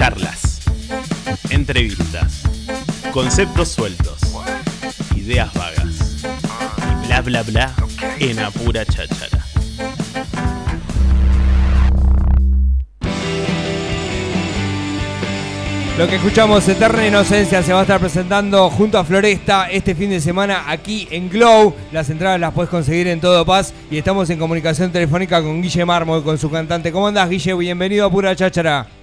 Charlas, entrevistas, conceptos sueltos, ideas vagas y bla bla bla en apura cháchara. Lo que escuchamos, Eterna Inocencia, se va a estar presentando junto a Floresta este fin de semana aquí en Glow. Las entradas las puedes conseguir en Todo Paz y estamos en comunicación telefónica con Guille Mármol, con su cantante. ¿Cómo andás, Guille? Bienvenido a Pura Cháchara.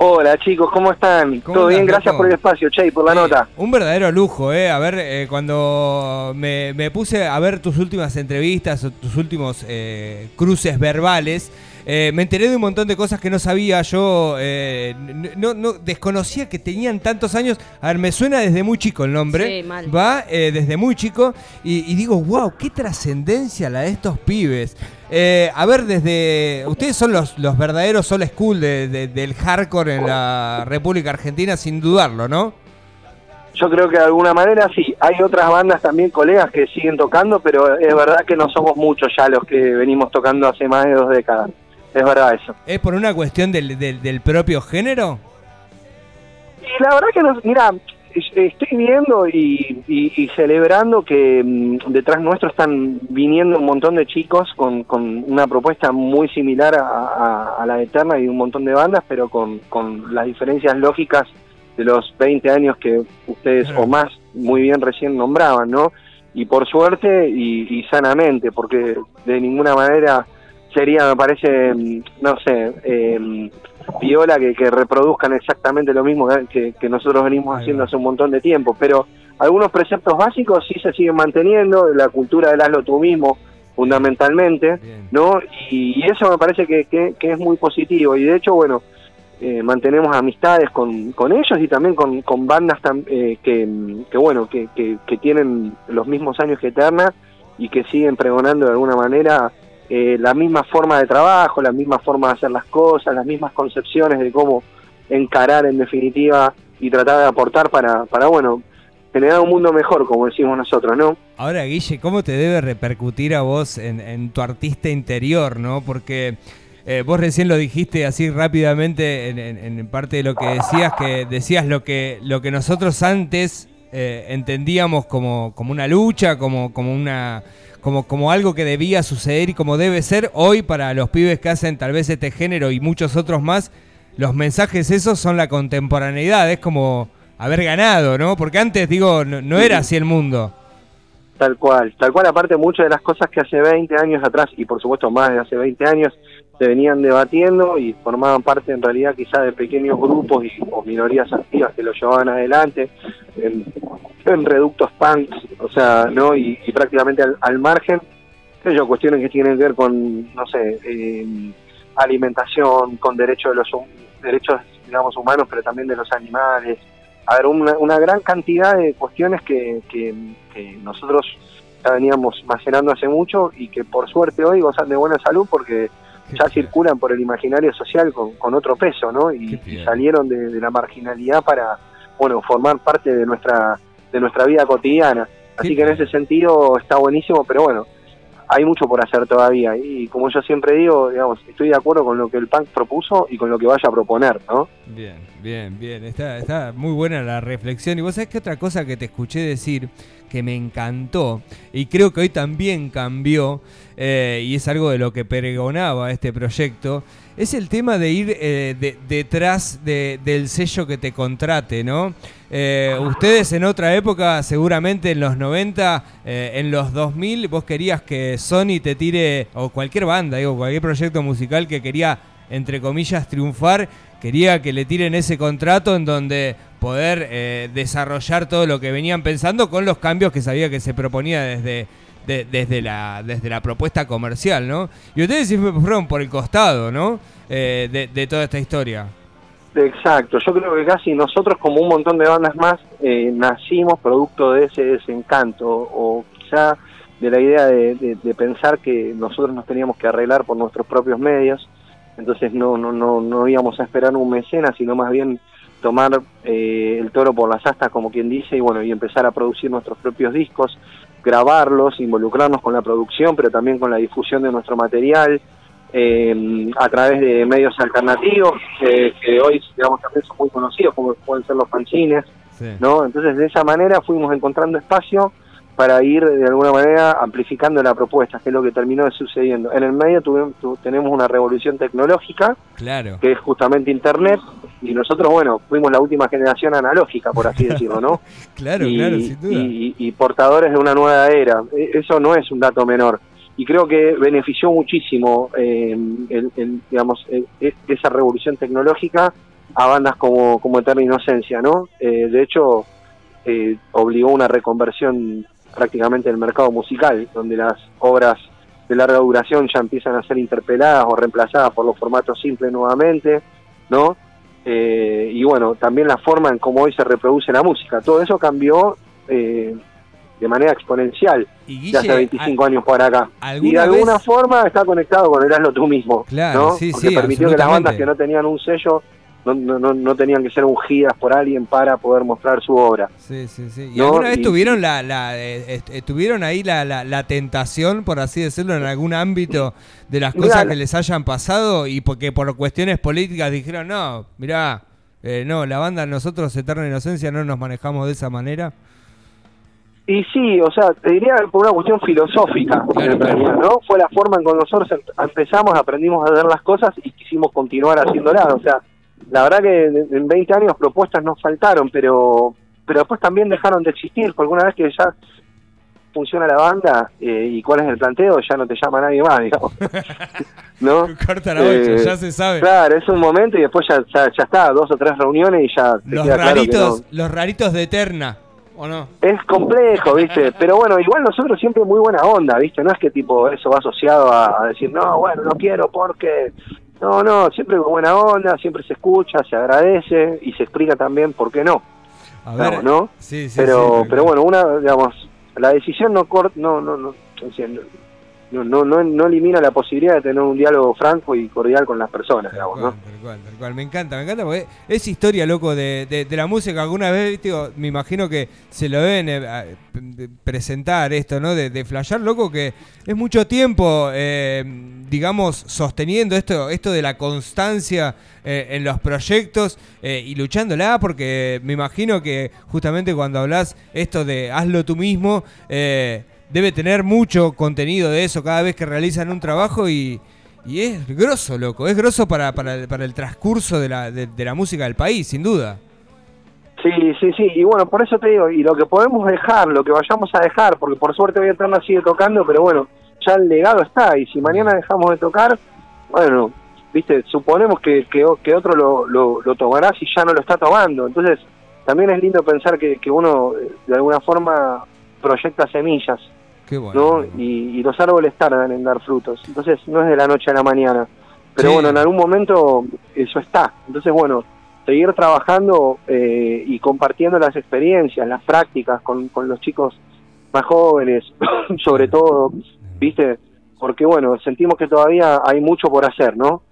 Hola chicos, ¿cómo están? ¿Cómo ¿Todo bien? Gracias por el espacio, Che, y por la nota. Un verdadero lujo, ¿eh? A ver, eh, cuando me, me puse a ver tus últimas entrevistas, o tus últimos eh, cruces verbales, eh, me enteré de un montón de cosas que no sabía. Yo eh, no desconocía que tenían tantos años. A ver, me suena desde muy chico el nombre. Sí, mal. Va eh, desde muy chico. Y, y digo, wow, qué trascendencia la de estos pibes. Eh, a ver, desde. Ustedes son los, los verdaderos old school de- de- del hardcore en la República Argentina, sin dudarlo, ¿no? Yo creo que de alguna manera sí. Hay otras bandas también, colegas, que siguen tocando, pero es verdad que no somos muchos ya los que venimos tocando hace más de dos décadas. Es verdad eso. ¿Es por una cuestión del, del- del propio género? Y la verdad que, nos, mira, estoy viendo y, y- y celebrando que mm, detrás nuestro están viniendo un montón de chicos con, con una propuesta muy similar a, a- a la Eterna y un montón de bandas, pero con, con las diferencias lógicas de los 20 años que ustedes o más muy bien recién nombraban, ¿no? Y por suerte y, y sanamente, porque de ninguna manera sería, me parece, mm, no sé, eh, viola que, que reproduzcan exactamente lo mismo que, nosotros venimos haciendo hace un montón de tiempo, pero algunos preceptos básicos sí se siguen manteniendo, la cultura del hazlo tú mismo fundamentalmente, Bien. ¿no? Y, y eso me parece que, que- que es muy positivo y de hecho, bueno, eh, mantenemos amistades con, con ellos y también con, con bandas tam- eh, que, que, bueno, que, que, que tienen los mismos años que Eterna y que siguen pregonando de alguna manera eh, la misma forma de trabajo, la misma forma de hacer las cosas, las mismas concepciones de cómo encarar en definitiva y tratar de aportar para, para bueno, generar un mundo mejor, como decimos nosotros, ¿no? Ahora, Guille, ¿cómo te debe repercutir a vos en, en tu artista interior, no? Porque eh, vos recién lo dijiste así rápidamente en, en- parte de lo que decías, que decías lo que, lo que nosotros antes eh, entendíamos como, como una lucha, como, como una... Como, como algo que debía suceder y como debe ser hoy para los pibes que hacen tal vez este género y muchos otros más, los mensajes esos son la contemporaneidad, es como haber ganado, ¿no? Porque antes, digo, no, no era así el mundo. Tal cual, tal cual, aparte muchas de las cosas que hace 20 años atrás, y por supuesto más de hace 20 años, se venían debatiendo y formaban parte en realidad quizá de pequeños grupos y, o minorías activas que lo llevaban adelante, en, reductos punks, o sea, ¿no? Y, y prácticamente al, margen, sé yo, cuestiones que tienen que ver con, no sé, eh, alimentación, con derechos de los derechos, digamos, humanos, pero también de los animales, a ver, una, una gran cantidad de cuestiones que, que, que nosotros ya veníamos macerando hace mucho y que por suerte hoy gozan de buena salud porque ya circulan por el imaginario social con, con otro peso, ¿no? Y, salieron de, de la marginalidad para, bueno, formar parte de nuestra de nuestra vida cotidiana. Así Qué que en ese sentido está buenísimo, pero bueno, hay mucho por hacer todavía. Y como yo siempre digo, digamos, estoy de acuerdo con lo que el punk propuso y con lo que vaya a proponer, ¿no? Bien, bien, bien. Está, está muy buena la reflexión. Y vos sabés que otra cosa que te escuché decir que me encantó y creo que hoy también cambió, eh, y es algo de lo que pregonaba este proyecto, es el tema de ir eh, de- detrás de- del sello que te contrate, ¿no? Eh, ustedes en otra época, seguramente en los 90, eh, en los 2000, vos querías que Sony te tire, o cualquier banda, digo, cualquier proyecto musical que quería, entre comillas, triunfar, quería que le tiren ese contrato en donde poder desarrollar todo lo que venían pensando con los cambios que sabía que se proponía desde, de- desde, la, desde la propuesta comercial, ¿no? Y ustedes siempre fueron por el costado, ¿no? Eh, de, de toda esta historia. Exacto, yo creo que casi nosotros como un montón de bandas más eh, nacimos producto de ese desencanto o quizá de la idea de, de- pensar que nosotros nos teníamos que arreglar por nuestros propios medios, entonces no no no no íbamos a esperar un mecenas, sino más bien tomar eh, el toro por las astas, como quien dice, y bueno, y empezar a producir nuestros propios discos, grabarlos, involucrarnos con la producción, pero también con la difusión de nuestro material, eh, a través de medios alternativos, que, que hoy, digamos, también son muy conocidos, como pueden ser los fanzines, Sí. ¿no? Entonces, de esa manera fuimos encontrando espacio para ir de alguna manera amplificando la propuesta, que es lo que terminó sucediendo. En el medio tuvimos, tu- tenemos una revolución tecnológica, Claro. que es justamente Internet, y nosotros, bueno, fuimos la última generación analógica, por así decirlo, ¿no? Claro, y, claro, sin duda. y- y portadores de una nueva era. E- Eso no es un dato menor. Y creo que benefició muchísimo, eh, el- el, digamos, e- e- esa revolución tecnológica a bandas como, como Eterna Inocencia, ¿no? Eh, de hecho, eh, obligó una reconversión prácticamente del mercado musical, donde las obras de larga duración ya empiezan a ser interpeladas o reemplazadas por los formatos simples nuevamente, ¿no? Eh, y bueno, también la forma en cómo hoy se reproduce la música. Todo eso cambió eh, de manera exponencial Y de hace Guille, 25 años para acá. Y ¿alguna de alguna vez- forma está conectado con el hazlo tú mismo. Claro, ¿no? sí, Porque sí, permitió que las bandas que no tenían un sello no, no, no, no tenían que ser ungidas por alguien para poder mostrar su obra. Sí, sí, sí. ¿Y ¿no? alguna vez Y- tuvieron la, la eh, ahí la, la, la tentación, por así decirlo, en algún ámbito de las cosas que les hayan pasado y porque por cuestiones políticas dijeron, no, mirá, eh, no, la banda nosotros, Eterna Inocencia, no nos manejamos de esa manera? Y sí, o sea, te diría por una cuestión filosófica, Claro, realidad, ¿no? Fue la forma en que nosotros em- empezamos, aprendimos a ver las cosas y quisimos continuar haciéndolas. O sea, la verdad que en en 20 años propuestas nos faltaron, pero pero después también dejaron de existir, porque una vez que ya funciona la banda eh, y cuál es el planteo, ya no te llama nadie más, digamos. ¿No? Corta la Eh, ya se sabe. Claro, es un momento y después ya, ya, ya está, dos o tres reuniones y ya Los queda claro que raritos, no. los raritos de Eterna, ¿o no? Es complejo, ¿viste? Pero bueno, igual nosotros siempre muy buena onda, ¿viste? No es que tipo eso va asociado a, a decir, no, bueno, no quiero porque... No, no, siempre con buena onda, siempre se escucha, se agradece y se explica también por qué no, A digamos, ¿no? Sí, sí, pero, sí, pero bueno, una, digamos, la decisión no cort, no, no, no, no, no, no, no elimina la posibilidad de tener un diálogo franco y cordial con las personas, Tal digamos, cual, ¿no? tal cual, tal cual. Me encanta, me encanta porque es historia, loco, de, de- de la música. Alguna vez, digo, me imagino que se lo deben eh, presentar esto, ¿no? De, de flashear, loco, que es mucho tiempo, eh, digamos, sosteniendo esto, esto de la constancia eh, en los proyectos eh, y luchándola, porque me imagino que justamente cuando hablas esto de hazlo tú mismo, eh, debe tener mucho contenido de eso cada vez que realizan un trabajo y, es grosso, loco, es grosso para, para, el- transcurso de la, de, la música del país, sin duda. Sí, sí, sí, y bueno, por eso te digo, y lo que podemos dejar, lo que vayamos a dejar, porque por suerte hoy Eterna sigue tocando, pero bueno, ya el legado está, y si mañana dejamos de tocar, bueno, viste, suponemos que, que otro lo, lo, lo tomará si ya no lo está tomando, entonces también es lindo pensar que, que uno eh, de alguna forma proyecta semillas, Qué bueno. ¿no? Y, y los árboles tardan en dar frutos, entonces no es de la noche a la mañana, pero Sí. bueno, en algún momento eso está, entonces bueno, seguir trabajando eh, y compartiendo las experiencias, las prácticas con, con los chicos más jóvenes, sobre todo, ¿viste? Porque bueno, sentimos que todavía hay mucho por hacer, ¿no?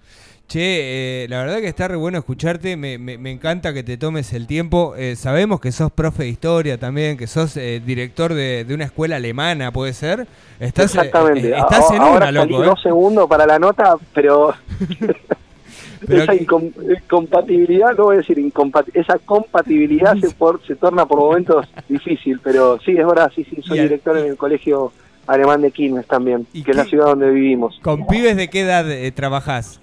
Che, eh, la verdad que está re bueno escucharte, me, me- me encanta que te tomes el tiempo. Eh, sabemos que sos profe de historia también, que sos eh, director de, de una escuela alemana, ¿puede ser? Estás, eh, Exactamente. eh, estás en Ahora una, salí loco. ¿eh? dos segundos para la nota, pero, Pero esa incom- incompatibilidad, no voy a decir esa compatibilidad se, por- se torna por momentos difícil, pero sí, es verdad, sí, sí, soy director en el colegio alemán de Quilmes también, ¿Y que es la ciudad donde vivimos. ¿Con pibes de qué edad eh, trabajás?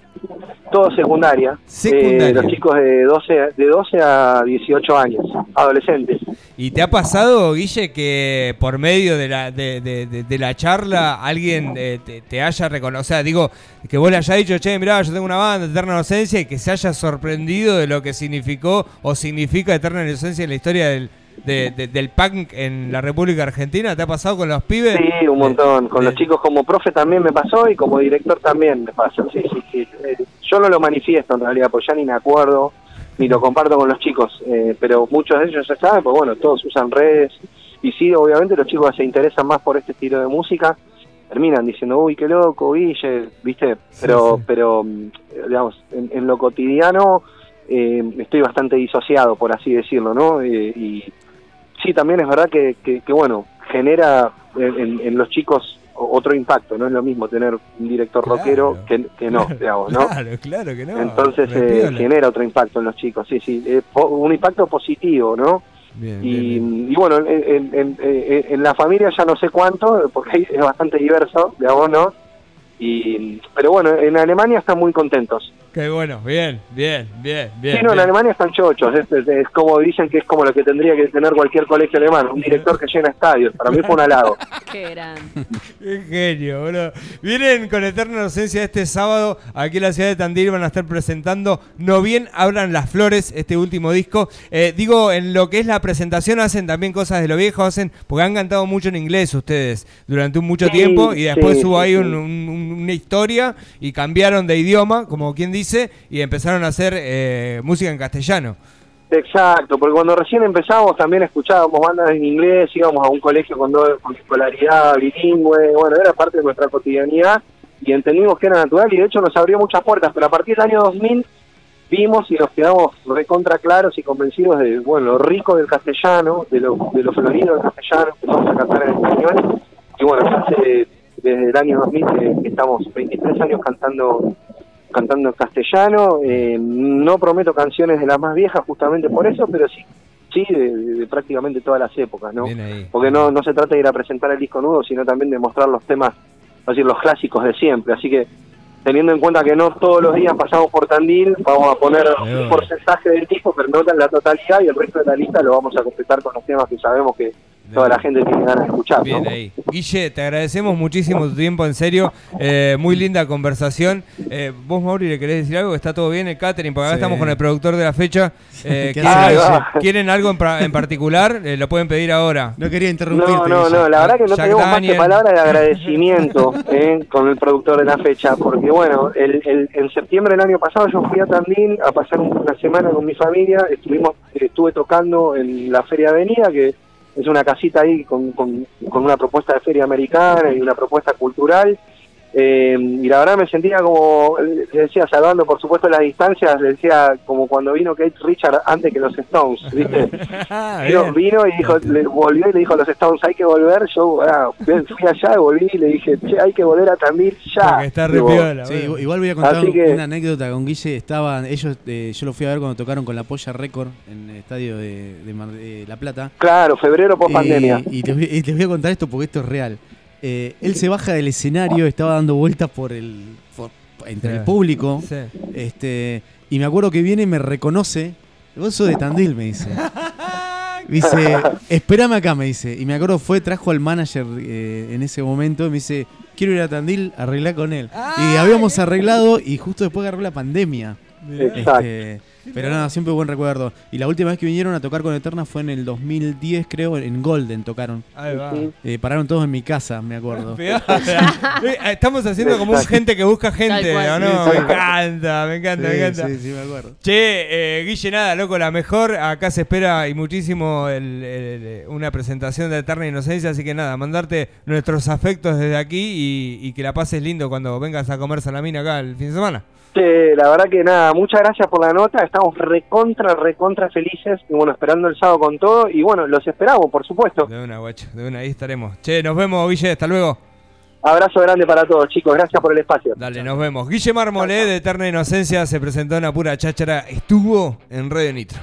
Todo secundaria. Secundaria. Eh, los chicos de 12, a- de 12 a 18 años, adolescentes. ¿Y te ha pasado, Guille, que por medio de la, de, de- de- de la charla alguien eh, te, te haya reconocido? O sea, digo, que vos le hayas dicho, che, mirá, yo tengo una banda, Eterna Inocencia, y que se haya sorprendido de lo que significó o significa Eterna Inocencia en la historia del, de- de- del punk en la República Argentina. ¿Te ha pasado con los pibes? Sí, un montón. Con los chicos como profe también me pasó y como director también me pasa. Sí, sí, sí. Eh, yo no lo manifiesto en realidad, porque ya ni me acuerdo, ni lo comparto con los chicos. eh, pero muchos de ellos ya saben, pues bueno, todos usan redes. Y sí, obviamente los chicos se interesan más por este estilo de música terminan diciendo, uy, qué loco, Guille, ¿viste? Pero, sí. pero mm, digamos, en, en lo cotidiano eh, estoy bastante disociado, por así decirlo, ¿no? Eh, y sí, también es verdad que, que, que, bueno, genera en, los chicos otro impacto, no es lo mismo tener un director Claro. rockero que, que no, digamos, ¿no? Claro, claro que no. Entonces eh, genera otro impacto en los chicos, sí, sí, eh, un impacto positivo, ¿no? Bien, Y, bien, bien. y bueno, en, en- en- en- la familia ya no sé cuánto, porque es bastante diverso, digamos, ¿no? Y, pero bueno, en Alemania están muy contentos. Qué bueno, bien, bien, bien, bien. sí, no, en. Alemania están chochos, es, es- es como dicen que es como lo que tendría que tener cualquier colegio alemán, un director que llena estadios, para mí fue un halago. Qué grande. Qué genio, boludo. Vienen con Eterna Inocencia este sábado aquí en la ciudad de Tandil. Van a estar presentando No Bien Hablan las Flores, este último disco. Eh, digo, en lo que es la presentación hacen también cosas de lo viejo, hacen, porque han cantado mucho en inglés ustedes durante un mucho Sí, tiempo y después sí, hubo sí, ahí sí. un- un- una historia y cambiaron de idioma, como quien dice, y empezaron a hacer eh, música en castellano. Exacto, porque cuando recién empezamos también escuchábamos bandas en inglés, íbamos a un colegio con, do- con escolaridad bilingüe, bueno, era parte de nuestra cotidianidad y entendimos que era natural y de hecho nos abrió muchas puertas, pero a partir del año 2000 vimos y nos quedamos recontra claros y convencidos de, bueno, lo rico del castellano, de lo, de lo florido del castellano, empezamos a cantar en español y bueno, hace desde el año 2000 que, que estamos 23 años cantando cantando en castellano. eh, no prometo canciones de las más viejas justamente por eso, pero sí, sí, de, de- de prácticamente todas las épocas, ¿no? Porque no, no se trata de ir a presentar el disco nuevo, sino también de mostrar los temas, es decir, los clásicos de siempre. Así que, teniendo en cuenta que no todos los días pasamos por Tandil, vamos a poner un porcentaje del disco, pero no en la totalidad, y el resto de la lista lo vamos a completar con los temas que sabemos que toda la gente tiene ganas de escuchar, ¿no? Bien ahí. Guille, te agradecemos muchísimo tu tiempo, en serio. Eh, muy linda conversación. Eh, vos, Mauri, ¿le querés decir algo? ¿Está todo bien el catering? Porque acá Sí. estamos con el productor de la fecha. Eh, ¿Qué ¿quieren, algo en, pra- en particular? Eh, lo pueden pedir ahora. No quería interrumpirte. No, no, Guille. no, la verdad que no Jack tenemos más que palabras de agradecimiento eh, con el productor de la fecha, porque bueno, el, el- en septiembre del año pasado yo fui a Tandil a pasar una semana con mi familia, estuvimos, estuve tocando en la Feria Avenida, que es una casita ahí con, con, con una propuesta de feria americana y una propuesta cultural, eh, y la verdad me sentía como, le decía, salvando por supuesto las distancias, le decía como cuando vino Kate Richard antes que los Stones, ¿viste? Ah, Vino, y dijo, le volvió y le dijo a los Stones, hay que volver. Yo ah, fui allá, volví y le dije, che, hay que volver a Tandil ya. Porque está re piola, Sí, igual- voy a contar que- una anécdota con Guille. Estaban, ellos, eh, yo lo fui a ver cuando tocaron con la Polla Record en el estadio de, de Mar- de La Plata. Claro, febrero post pandemia. Eh, y, les voy, y les voy a contar esto porque esto es real. Eh, él se baja del escenario, estaba dando vueltas por el por- entre Sí. el público. Sí. Este, y me acuerdo que viene y me reconoce. Vos sos de Tandil, me dice. Me dice, espérame acá, me dice. Y me acuerdo fue, trajo al manager eh, en ese momento y me dice, quiero ir a Tandil, arreglar con él. Y habíamos arreglado y justo después agarró la pandemia. Este, pero nada, siempre buen recuerdo. Y la última vez que vinieron a tocar con Eterna fue en el 2010, creo, en Golden tocaron. Ahí va. Eh, pararon todos en mi casa, me acuerdo. Eh, Estamos haciendo como un gente que busca gente, Me encanta, me encanta, me encanta. sí, sí, me acuerdo. Che, eh, Guille, nada, loco, la mejor. Acá se espera y muchísimo el- el- el- una presentación de Eterna Inocencia. Así que nada, mandarte nuestros afectos desde aquí y, y que la pases lindo cuando vengas a comer salamina acá el fin de semana. Che, la verdad que nada, muchas gracias por la nota. Estamos recontra, recontra felices. Y bueno, esperando el sábado con todo. Y bueno, los esperamos, por supuesto. De una, guacho, de una, ahí estaremos. Che, nos vemos, Guille, hasta luego. Abrazo grande para todos, chicos. Gracias por el espacio. Dale, nos vemos. Guille Marmolé de Eterna Inocencia se presentó en la pura cháchara. Estuvo en Radio Nitro.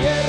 Yeah.